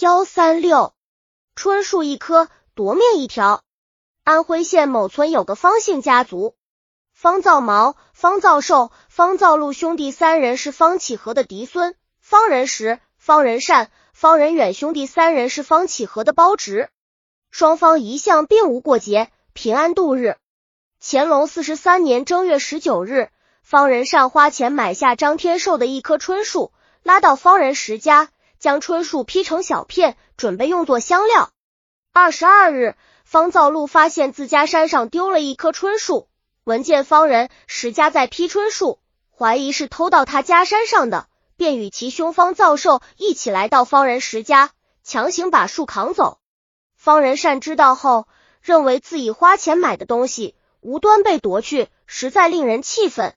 幺三六，春树一棵，夺面一条。安徽县某村有个方姓家族，方造毛、方造寿、方造禄兄弟三人是方启和的嫡孙，方仁实、方仁善、方仁远兄弟三人是方启和的胞侄，双方一向并无过节，平安度日。乾隆四十三年正月十九日，方仁善花钱买下张天寿的一棵春树，拉到方仁实家，将春树劈成小片，准备用作香料。二十二日。方造禄发现自家山上丢了一棵春树，闻见方人石家在劈春树，怀疑是偷到他家山上的，便与其兄方造寿一起来到方人石家，强行把树扛走。方仁善知道后，认为自己花钱买的东西无端被夺去，实在令人气愤，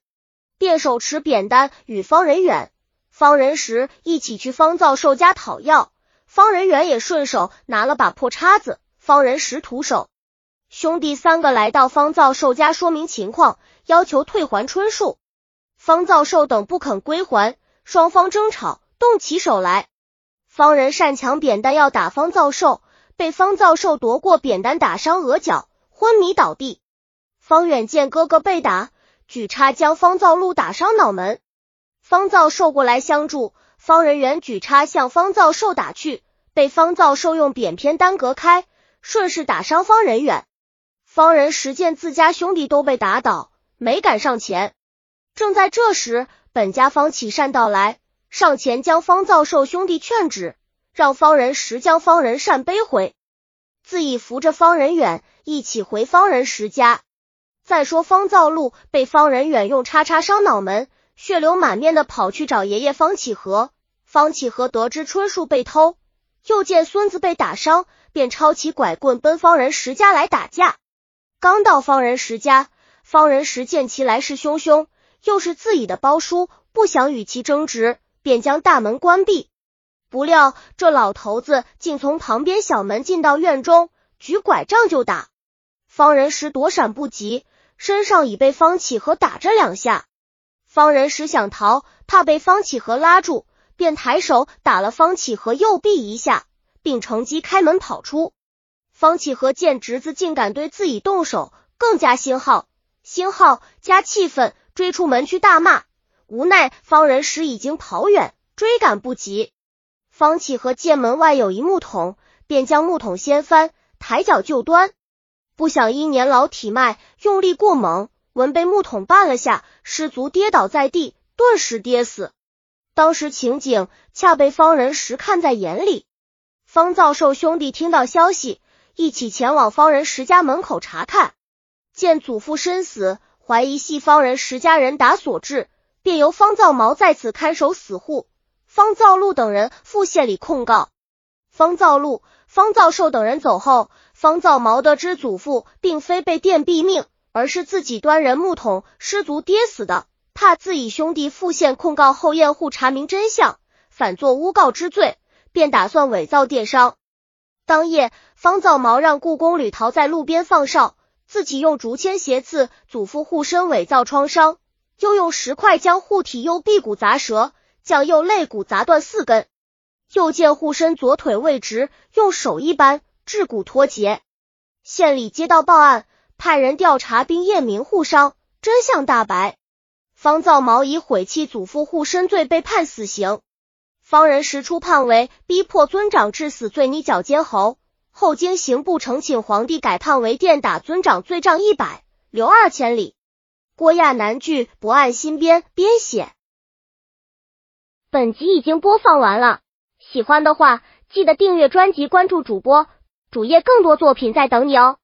便手持扁担与方人远、方仁实一起去方造寿家讨要。方仁远也顺手拿了把破叉子。方仁实徒手，兄弟三个来到方造寿家说明情况，要求退还春树。方造寿等不肯归还，双方争吵，动起手来。方仁善抢扁担要打方造寿，被方造寿夺过扁担打伤额角，昏迷倒地。方远见哥哥被打，举叉将方造禄打伤脑门。方造寿过来相助，方仁远举叉向方造寿打去，被方造寿用扁偏单隔开。顺势打伤方仁远，方仁实见自家兄弟都被打倒，没敢上前。正在这时，本家方启善到来，上前将方造寿兄弟劝止，让方仁实将方仁善背回，自己扶着方仁远一起回方仁实家。再说方造禄被方仁远用叉叉伤脑门，血流满面的跑去找爷爷方启和。方启和得知春树被偷，又见孙子被打伤。便抄起拐棍奔方仁石家来打架。刚到方仁石家，方仁石见其来势汹汹，又是自己的胞叔，不想与其争执，便将大门关闭。不料这老头子竟从旁边小门进到院中，举拐杖就打。方仁石躲闪不及，身上已被方启和打着两下。方仁石想逃，怕被方启和拉住，便抬手打了方启和右臂一下。并乘机开门跑出。方启和见侄子竟敢对自己动手，更加心耗，心耗加气愤，追出门去大骂。无奈方仁时已经跑远，追赶不及。方启和见门外有一木桶，便将木桶掀翻，抬脚就端。不想因年老体迈，用力过猛，闻被木桶绊了下，失足跌倒在地，顿时跌死。当时情景恰被方仁石看在眼里。方造寿兄弟听到消息，一起前往方仁石家门口查看，见祖父身死，怀疑系方仁石家人打所致，便由方造毛在此看守死户。方造禄等人赴县里控告。方造禄、方造寿等人走后，方造毛得知祖父并非被电毙命，而是自己端人木桶失足跌死的，怕自己兄弟复县控告后验户查明真相，反作诬告之罪。便打算伪造电商。当夜，方造毛让故宫吕陶在路边放哨，自己用竹签斜刺祖父护身，伪造创伤，又用石块将护体右臂骨砸折，将右肋骨砸断四根。又见护身左腿未直，用手一扳，致骨脱节。县里接到报案，派人调查并验明护伤，真相大白。方造毛以毁弃祖父护身罪被判死刑。方仁实初判为逼迫尊长致死罪，拟绞监侯。后经刑部呈请皇帝改判为电打尊长罪，杖一百，留二千里。郭亚南剧不按新编编写。本集已经播放完了，喜欢的话记得订阅专辑，关注主播主页，更多作品在等你哦。